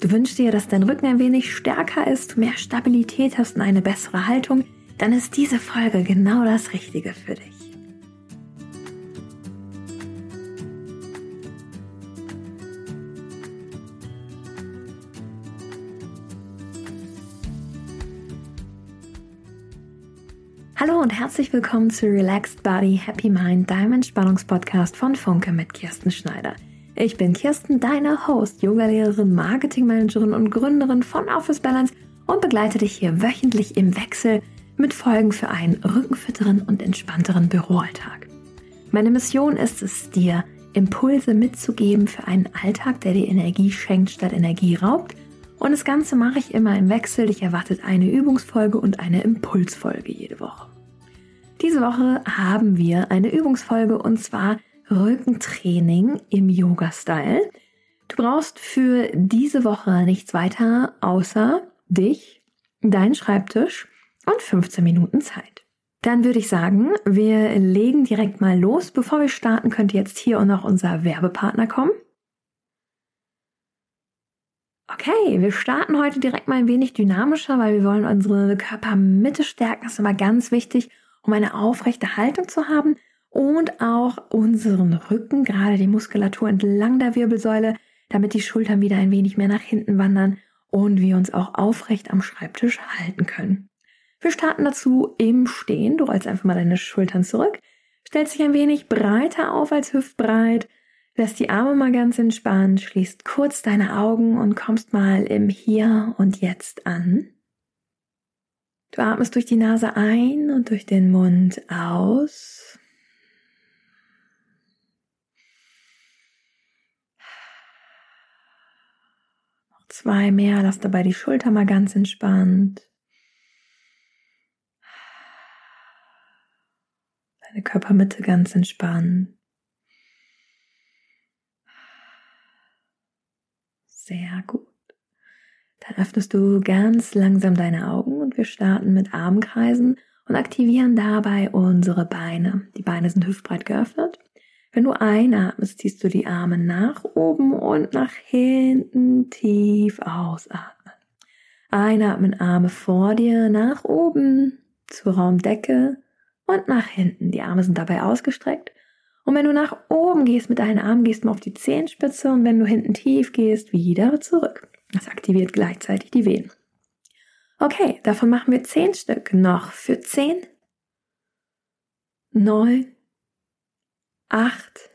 Du wünschst dir, dass dein Rücken ein wenig stärker ist, mehr Stabilität hast und eine bessere Haltung, dann ist diese Folge genau das Richtige für dich. Hallo und herzlich willkommen zu Relaxed Body Happy Mind, deinem Entspannungspodcast von Funke mit Kirsten Schneider. Ich bin Kirsten, deine Host, Yogalehrerin, Marketingmanagerin und Gründerin von Office Balance und begleite dich hier wöchentlich im Wechsel mit Folgen für einen rückenfitteren und entspannteren Büroalltag. Meine Mission ist es, dir Impulse mitzugeben für einen Alltag, der dir Energie schenkt statt Energie raubt. Und das Ganze mache ich immer im Wechsel. Dich erwartet eine Übungsfolge und eine Impulsfolge jede Woche. Diese Woche haben wir eine Übungsfolge und zwar Rückentraining im Yoga-Style. Du brauchst für diese Woche nichts weiter außer dich, deinen Schreibtisch und 15 Minuten Zeit. Dann würde ich sagen, wir legen direkt mal los. Bevor wir starten, könnte jetzt hier auch noch unser Werbepartner kommen. Okay, wir starten heute direkt mal ein wenig dynamischer, weil wir wollen unsere Körpermitte stärken. Das ist immer ganz wichtig, um eine aufrechte Haltung zu haben und auch unseren Rücken, gerade die Muskulatur entlang der Wirbelsäule, damit die Schultern wieder ein wenig mehr nach hinten wandern und wir uns auch aufrecht am Schreibtisch halten können. Wir starten dazu im Stehen. Du rollst einfach mal deine Schultern zurück, stellst dich ein wenig breiter auf als hüftbreit, lässt die Arme mal ganz entspannt, schließt kurz deine Augen und kommst mal im Hier und Jetzt an. Du atmest durch die Nase ein und durch den Mund aus. Zwei mehr, lass dabei die Schulter mal ganz entspannt. Deine Körpermitte ganz entspannt. Sehr gut. Dann öffnest du ganz langsam deine Augen und wir starten mit Armkreisen und aktivieren dabei unsere Beine. Die Beine sind hüftbreit geöffnet. Wenn du einatmest, ziehst du die Arme nach oben und nach hinten tief ausatmen. Einatmen, Arme vor dir, nach oben zur Raumdecke und nach hinten. Die Arme sind dabei ausgestreckt. Und wenn du nach oben gehst mit deinen Armen, gehst du auf die Zehenspitze und wenn du hinten tief gehst, wieder zurück. Das aktiviert gleichzeitig die Venen. Okay, davon machen wir zehn Stück. Noch für zehn, neun, acht,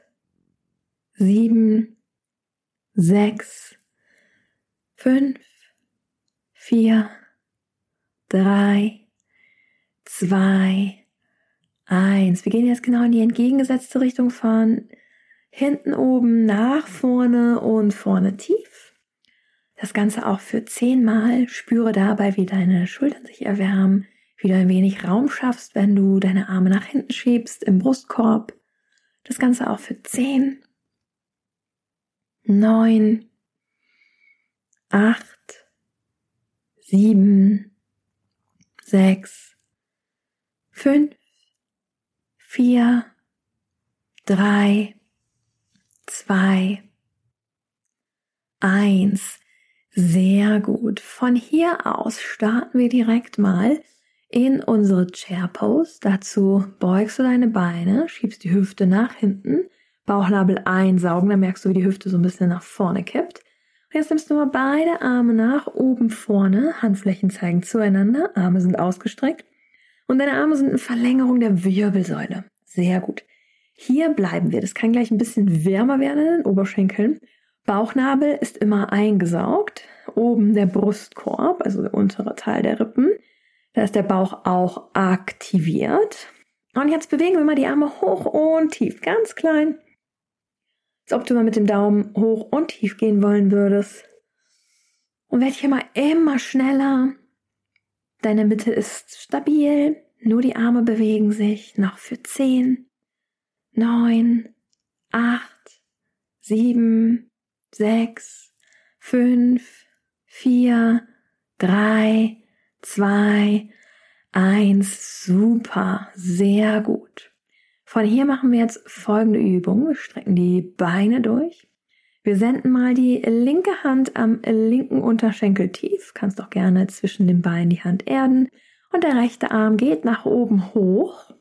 sieben, sechs, fünf, vier, drei, zwei, eins. Wir gehen jetzt genau in die entgegengesetzte Richtung von hinten oben nach vorne und vorne tief. Das Ganze auch für zehnmal. Spüre dabei, wie deine Schultern sich erwärmen, wie du ein wenig Raum schaffst, wenn du deine Arme nach hinten schiebst im Brustkorb. Das Ganze auch für zehn, neun, acht, sieben, sechs, fünf, vier, drei, zwei, eins. Sehr gut. Von hier aus starten wir direkt mal in unsere Chair Pose. Dazu beugst du deine Beine, schiebst die Hüfte nach hinten, Bauchnabel einsaugen, dann merkst du, wie die Hüfte so ein bisschen nach vorne kippt. Und jetzt nimmst du mal beide Arme nach oben vorne, Handflächen zeigen zueinander, Arme sind ausgestreckt und deine Arme sind in Verlängerung der Wirbelsäule. Sehr gut. Hier bleiben wir. Das kann gleich ein bisschen wärmer werden in den Oberschenkeln. Bauchnabel ist immer eingesaugt. Oben der Brustkorb, also der untere Teil der Rippen. Da ist der Bauch auch aktiviert. Und jetzt bewegen wir mal die Arme hoch und tief, ganz klein. Als ob du mal mit dem Daumen hoch und tief gehen wollen würdest. Und werd hier mal immer schneller. Deine Mitte ist stabil. Nur die Arme bewegen sich. Noch für zehn, neun, acht, sieben, sechs, fünf, vier, drei, zwei, eins, super, sehr gut. Von hier machen wir jetzt folgende Übung. Wir strecken die Beine durch. Wir senden mal die linke Hand am linken Unterschenkel tief. Kannst auch gerne zwischen den Beinen die Hand erden. Und der rechte Arm geht nach oben hoch.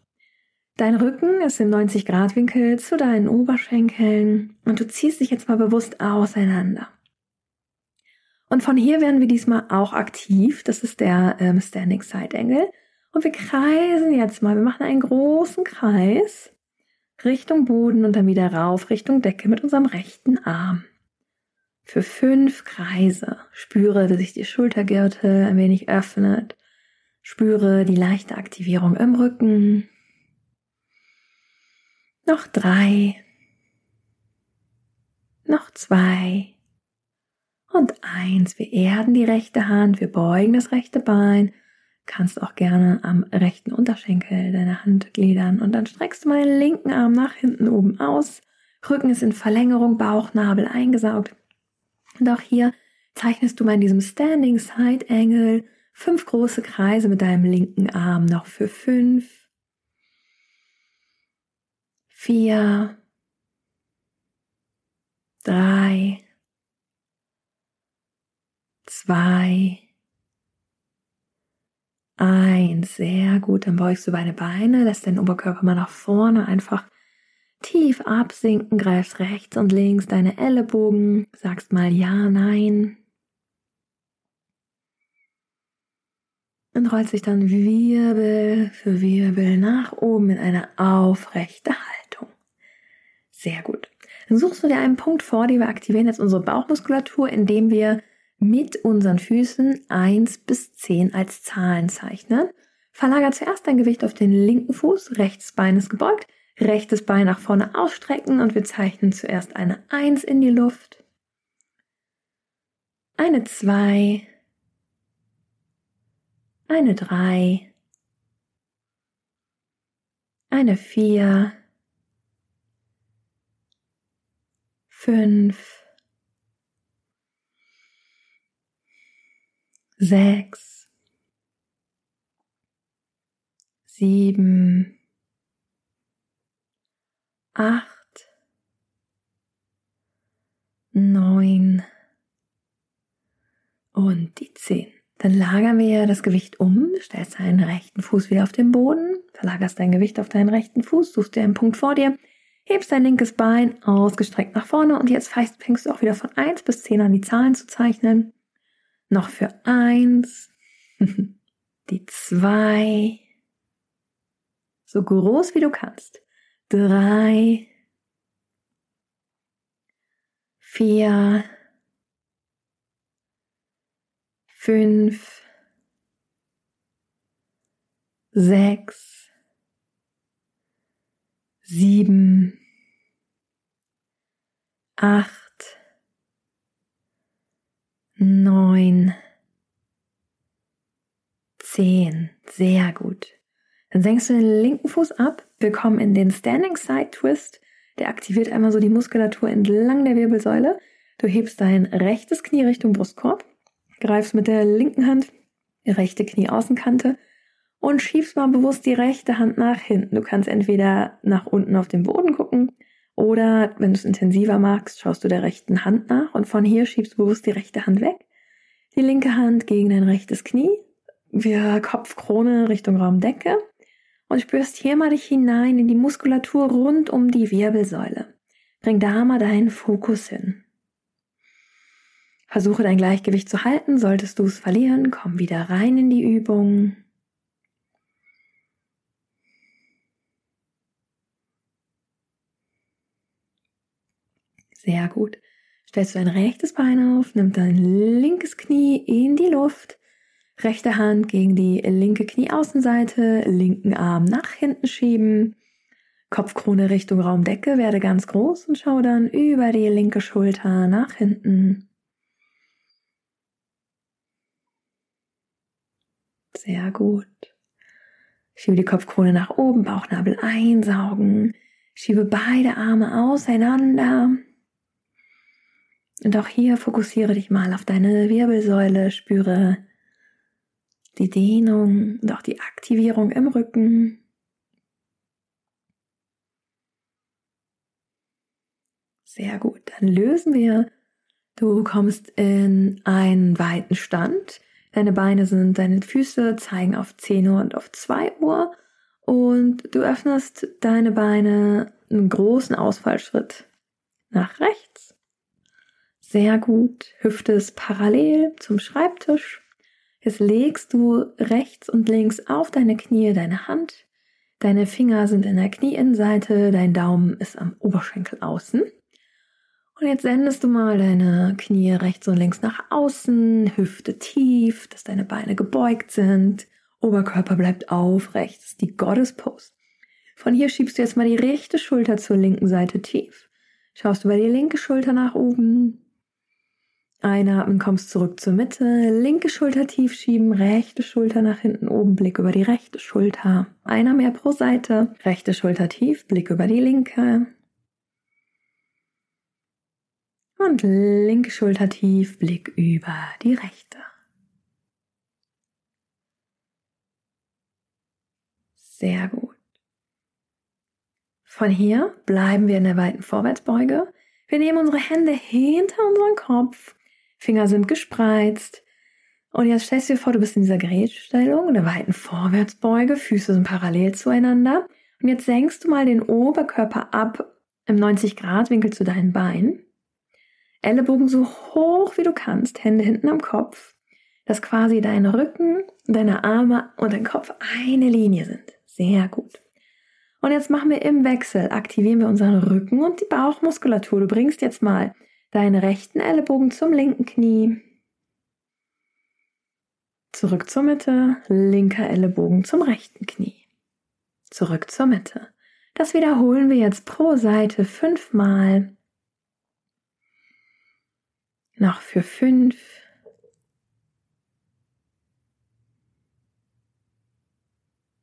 Dein Rücken ist im 90-Grad-Winkel zu deinen Oberschenkeln und du ziehst dich jetzt mal bewusst auseinander. Und von hier werden wir diesmal auch aktiv. Das ist der ähm, Standing Side Angle. Und wir kreisen jetzt mal. Wir machen einen großen Kreis Richtung Boden und dann wieder rauf Richtung Decke mit unserem rechten Arm. Für fünf Kreise. Spüre, wie sich die Schultergürtel ein wenig öffnet. Spüre die leichte Aktivierung im Rücken. Noch drei. Noch zwei. Und eins. Wir erden die rechte Hand, wir beugen das rechte Bein. Kannst auch gerne am rechten Unterschenkel deine Hand gliedern und dann streckst du mal den linken Arm nach hinten oben aus. Rücken ist in Verlängerung, Bauchnabel eingesaugt. Und auch hier zeichnest du mal in diesem Standing Side Angle fünf große Kreise mit deinem linken Arm noch für fünf, vier, drei, zwei, eins. Sehr gut. Dann beugst du deine Beine, lässt deinen Oberkörper mal nach vorne einfach tief absinken, greifst rechts und links deine Ellenbogen, sagst mal ja, nein. Und rollt sich dann Wirbel für Wirbel nach oben in eine aufrechte Haltung. Sehr gut. Dann suchst du dir einen Punkt vor, den wir aktivieren jetzt unsere Bauchmuskulatur, indem wir mit unseren Füßen 1 bis 10 als Zahlen zeichnen. Verlager zuerst dein Gewicht auf den linken Fuß, rechtes Bein ist gebeugt, rechtes Bein nach vorne ausstrecken und wir zeichnen zuerst eine 1 in die Luft, eine 2, eine 3, eine 4, 5, sechs, sieben, acht, neun und die zehn. Dann lagern wir das Gewicht um, stellst deinen rechten Fuß wieder auf den Boden, verlagerst dein Gewicht auf deinen rechten Fuß, suchst dir einen Punkt vor dir, hebst dein linkes Bein ausgestreckt nach vorne und jetzt fängst du auch wieder von 1 bis 10 an die Zahlen zu zeichnen. Noch für eins. Die zwei. So groß wie du kannst. Drei. Vier. Fünf. Sechs. Sieben. Acht neun, zehn. Sehr gut. Dann senkst du den linken Fuß ab. Wir kommen in den Standing Side Twist. Der aktiviert einmal so die Muskulatur entlang der Wirbelsäule. Du hebst dein rechtes Knie Richtung Brustkorb, greifst mit der linken Hand die rechte Knieaußenkante und schiebst mal bewusst die rechte Hand nach hinten. Du kannst entweder nach unten auf den Boden gucken oder wenn du es intensiver magst, schaust du der rechten Hand nach und von hier schiebst du bewusst die rechte Hand weg. Die linke Hand gegen dein rechtes Knie. Wir Kopfkrone Richtung Raumdecke. Und spürst hier mal dich hinein in die Muskulatur rund um die Wirbelsäule. Bring da mal deinen Fokus hin. Versuche dein Gleichgewicht zu halten. Solltest du es verlieren, komm wieder rein in die Übung. Sehr gut. Stellst du dein rechtes Bein auf, nimm dein linkes Knie in die Luft, rechte Hand gegen die linke Knieaußenseite, linken Arm nach hinten schieben, Kopfkrone Richtung Raumdecke, werde ganz groß und schau dann über die linke Schulter nach hinten. Sehr gut. Schiebe die Kopfkrone nach oben, Bauchnabel einsaugen. Schiebe beide Arme auseinander. Und auch hier fokussiere dich mal auf deine Wirbelsäule, spüre die Dehnung und auch die Aktivierung im Rücken. Sehr gut. Dann lösen wir. Du kommst in einen weiten Stand. Deine Beine sind, deine Füße zeigen auf 10 Uhr und auf 2 Uhr. Und du öffnest deine Beine einen großen Ausfallschritt nach rechts. Sehr gut. Hüfte ist parallel zum Schreibtisch. Jetzt legst du rechts und links auf deine Knie deine Hand. Deine Finger sind in der Knieinnenseite, dein Daumen ist am Oberschenkel außen. Und jetzt sendest du mal deine Knie rechts und links nach außen, Hüfte tief, dass deine Beine gebeugt sind. Oberkörper bleibt aufrecht, das ist die Goddess Pose. Von hier schiebst du jetzt mal die rechte Schulter zur linken Seite tief. Schaust über die linke Schulter nach oben. Einatmen, kommst zurück zur Mitte. Linke Schulter tief schieben, rechte Schulter nach hinten oben, Blick über die rechte Schulter. Einer mehr pro Seite. Rechte Schulter tief, Blick über die linke. Und linke Schulter tief, Blick über die rechte. Sehr gut. Von hier bleiben wir in der weiten Vorwärtsbeuge. Wir nehmen unsere Hände hinter unseren Kopf. Finger sind gespreizt. Und jetzt stellst du dir vor, du bist in dieser Gerätstellung, in der weiten Vorwärtsbeuge. Füße sind parallel zueinander. Und jetzt senkst du mal den Oberkörper ab im 90 Grad Winkel zu deinen Beinen. Ellenbogen so hoch wie du kannst, Hände hinten am Kopf, dass quasi dein Rücken, deine Arme und dein Kopf eine Linie sind. Sehr gut. Und jetzt machen wir im Wechsel, aktivieren wir unseren Rücken und die Bauchmuskulatur. Du bringst jetzt mal deinen rechten Ellenbogen zum linken Knie. Zurück zur Mitte, linker Ellenbogen zum rechten Knie. Zurück zur Mitte. Das wiederholen wir jetzt pro Seite fünfmal. Noch für fünf.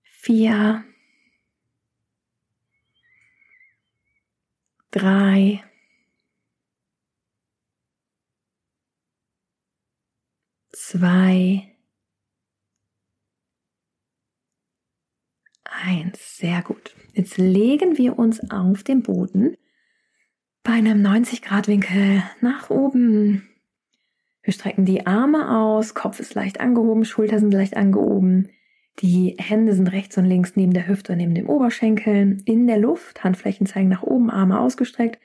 Vier. Drei. Zwei. Eins. Sehr gut. Jetzt legen wir uns auf den Boden bei einem 90 Grad Winkel nach oben. Wir strecken die Arme aus, Kopf ist leicht angehoben, Schulter sind leicht angehoben. Die Hände sind rechts und links neben der Hüfte und neben dem Oberschenkel in der Luft. Handflächen zeigen nach oben, Arme ausgestreckt.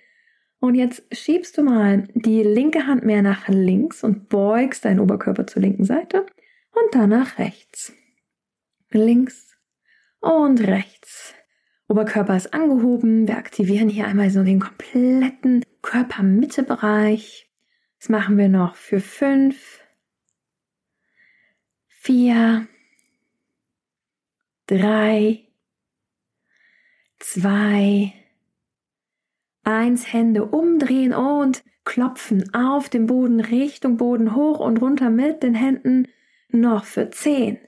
Und jetzt schiebst du mal die linke Hand mehr nach links und beugst deinen Oberkörper zur linken Seite und dann nach rechts. Links und rechts. Oberkörper ist angehoben. Wir aktivieren hier einmal so den kompletten Körpermittebereich. Das machen wir noch für fünf, vier, drei, zwei, eins, Hände umdrehen und klopfen auf dem Boden, Richtung Boden, hoch und runter mit den Händen. Noch für zehn,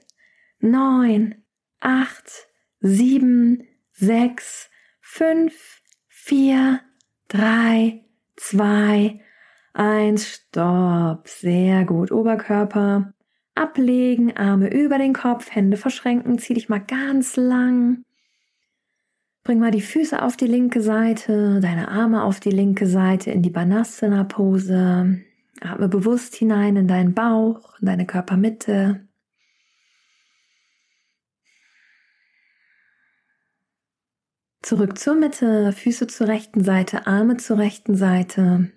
neun, acht, sieben, sechs, fünf, vier, drei, zwei, Eins, Stopp. Sehr gut. Oberkörper ablegen, Arme über den Kopf, Hände verschränken. Zieh dich mal ganz lang. Bring mal die Füße auf die linke Seite, deine Arme auf die linke Seite in die Banasana-Pose. Atme bewusst hinein in deinen Bauch, in deine Körpermitte. Zurück zur Mitte, Füße zur rechten Seite, Arme zur rechten Seite.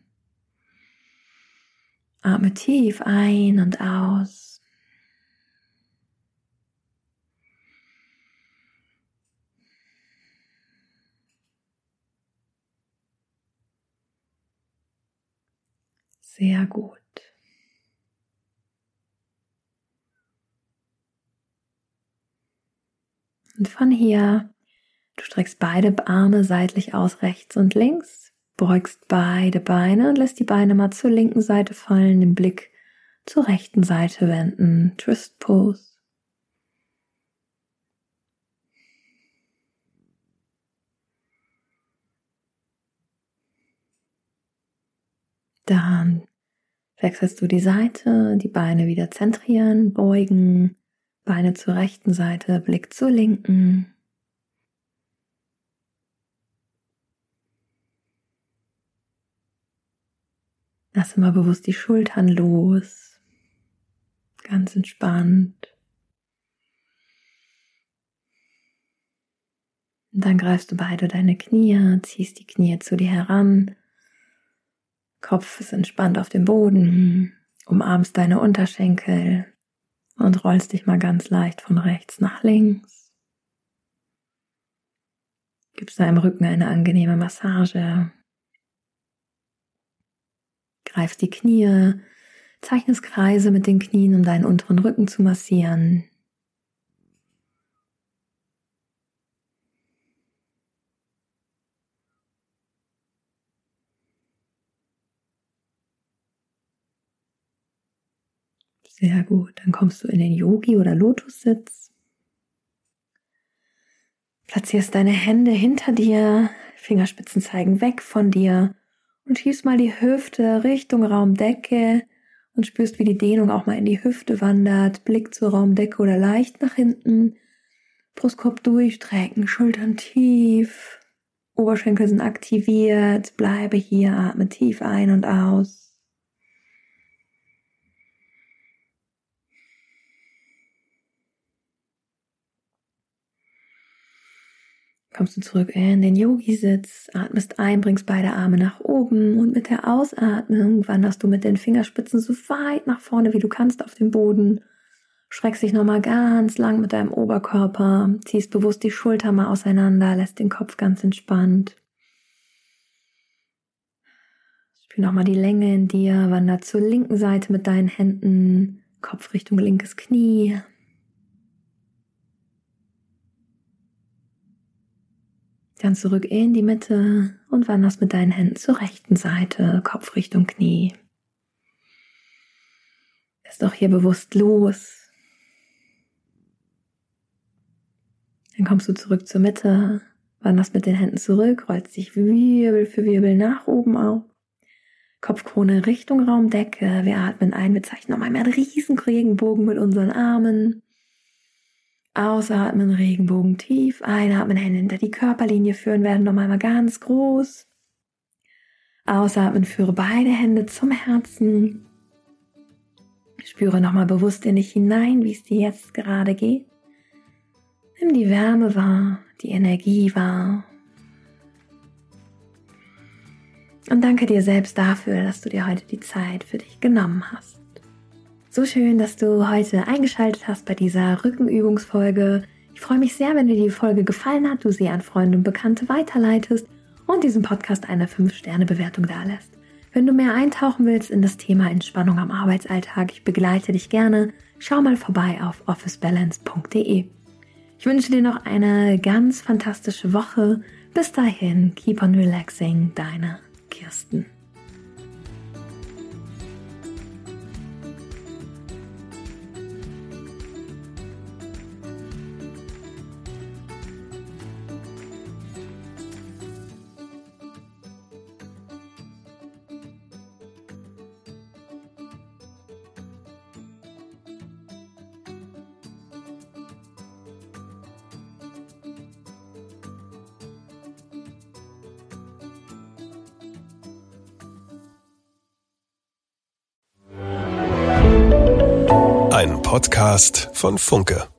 Atme tief ein und aus. Sehr gut. Und von hier, du streckst beide Arme seitlich aus, rechts und links beugst beide Beine und lässt die Beine mal zur linken Seite fallen, den Blick zur rechten Seite wenden. Twist Pose. Dann wechselst du die Seite, die Beine wieder zentrieren, beugen, Beine zur rechten Seite, Blick zur linken. Lass immer bewusst die Schultern los. Ganz entspannt. Und dann greifst du beide deine Knie, ziehst die Knie zu dir heran. Kopf ist entspannt auf dem Boden, umarmst deine Unterschenkel und rollst dich mal ganz leicht von rechts nach links. Gibst deinem Rücken eine angenehme Massage. Greifst die Knie, zeichnest Kreise mit den Knien, um deinen unteren Rücken zu massieren. Gut. Dann kommst du in den Yogi- oder Lotussitz. Platzierst deine Hände hinter dir, Fingerspitzen zeigen weg von dir und schiebst mal die Hüfte Richtung Raumdecke und spürst, wie die Dehnung auch mal in die Hüfte wandert. Blick zur Raumdecke oder leicht nach hinten. Brustkorb durchstrecken, Schultern tief. Oberschenkel sind aktiviert. Bleibe hier, atme tief ein und aus. Kommst du zurück in den Yogi-Sitz, atmest ein, bringst beide Arme nach oben und mit der Ausatmung wanderst du mit den Fingerspitzen so weit nach vorne, wie du kannst auf den Boden. Schreckst dich nochmal ganz lang mit deinem Oberkörper, ziehst bewusst die Schulter mal auseinander, lässt den Kopf ganz entspannt. Spür nochmal die Länge in dir, wander zur linken Seite mit deinen Händen, Kopf Richtung linkes Knie, Dann zurück in die Mitte und wanderst mit deinen Händen zur rechten Seite, Kopf Richtung Knie. Lässt auch hier bewusst los. Dann kommst du zurück zur Mitte, wanderst mit den Händen zurück, rollst dich Wirbel für Wirbel nach oben auf. Kopfkrone Richtung Raumdecke. Wir atmen ein, wir zeichnen nochmal einen riesen Regenbogen mit unseren Armen. Ausatmen, Regenbogen tief. Einatmen, Hände hinter die Körperlinie führen, werden nochmal mal ganz groß. Ausatmen, führe beide Hände zum Herzen. Spüre nochmal bewusst in dich hinein, wie es dir jetzt gerade geht. Nimm die Wärme wahr, die Energie wahr. Und danke dir selbst dafür, dass du dir heute die Zeit für dich genommen hast. So schön, dass du heute eingeschaltet hast bei dieser Rückenübungsfolge. Ich freue mich sehr, wenn dir die Folge gefallen hat, du sie an Freunde und Bekannte weiterleitest und diesem Podcast eine 5-Sterne-Bewertung dalässt. Wenn du mehr eintauchen willst in das Thema Entspannung am Arbeitsalltag, ich begleite dich gerne, schau mal vorbei auf officebalance.de. Ich wünsche dir noch eine ganz fantastische Woche. Bis dahin, keep on relaxing, deine Kirsten. Podcast von Funke.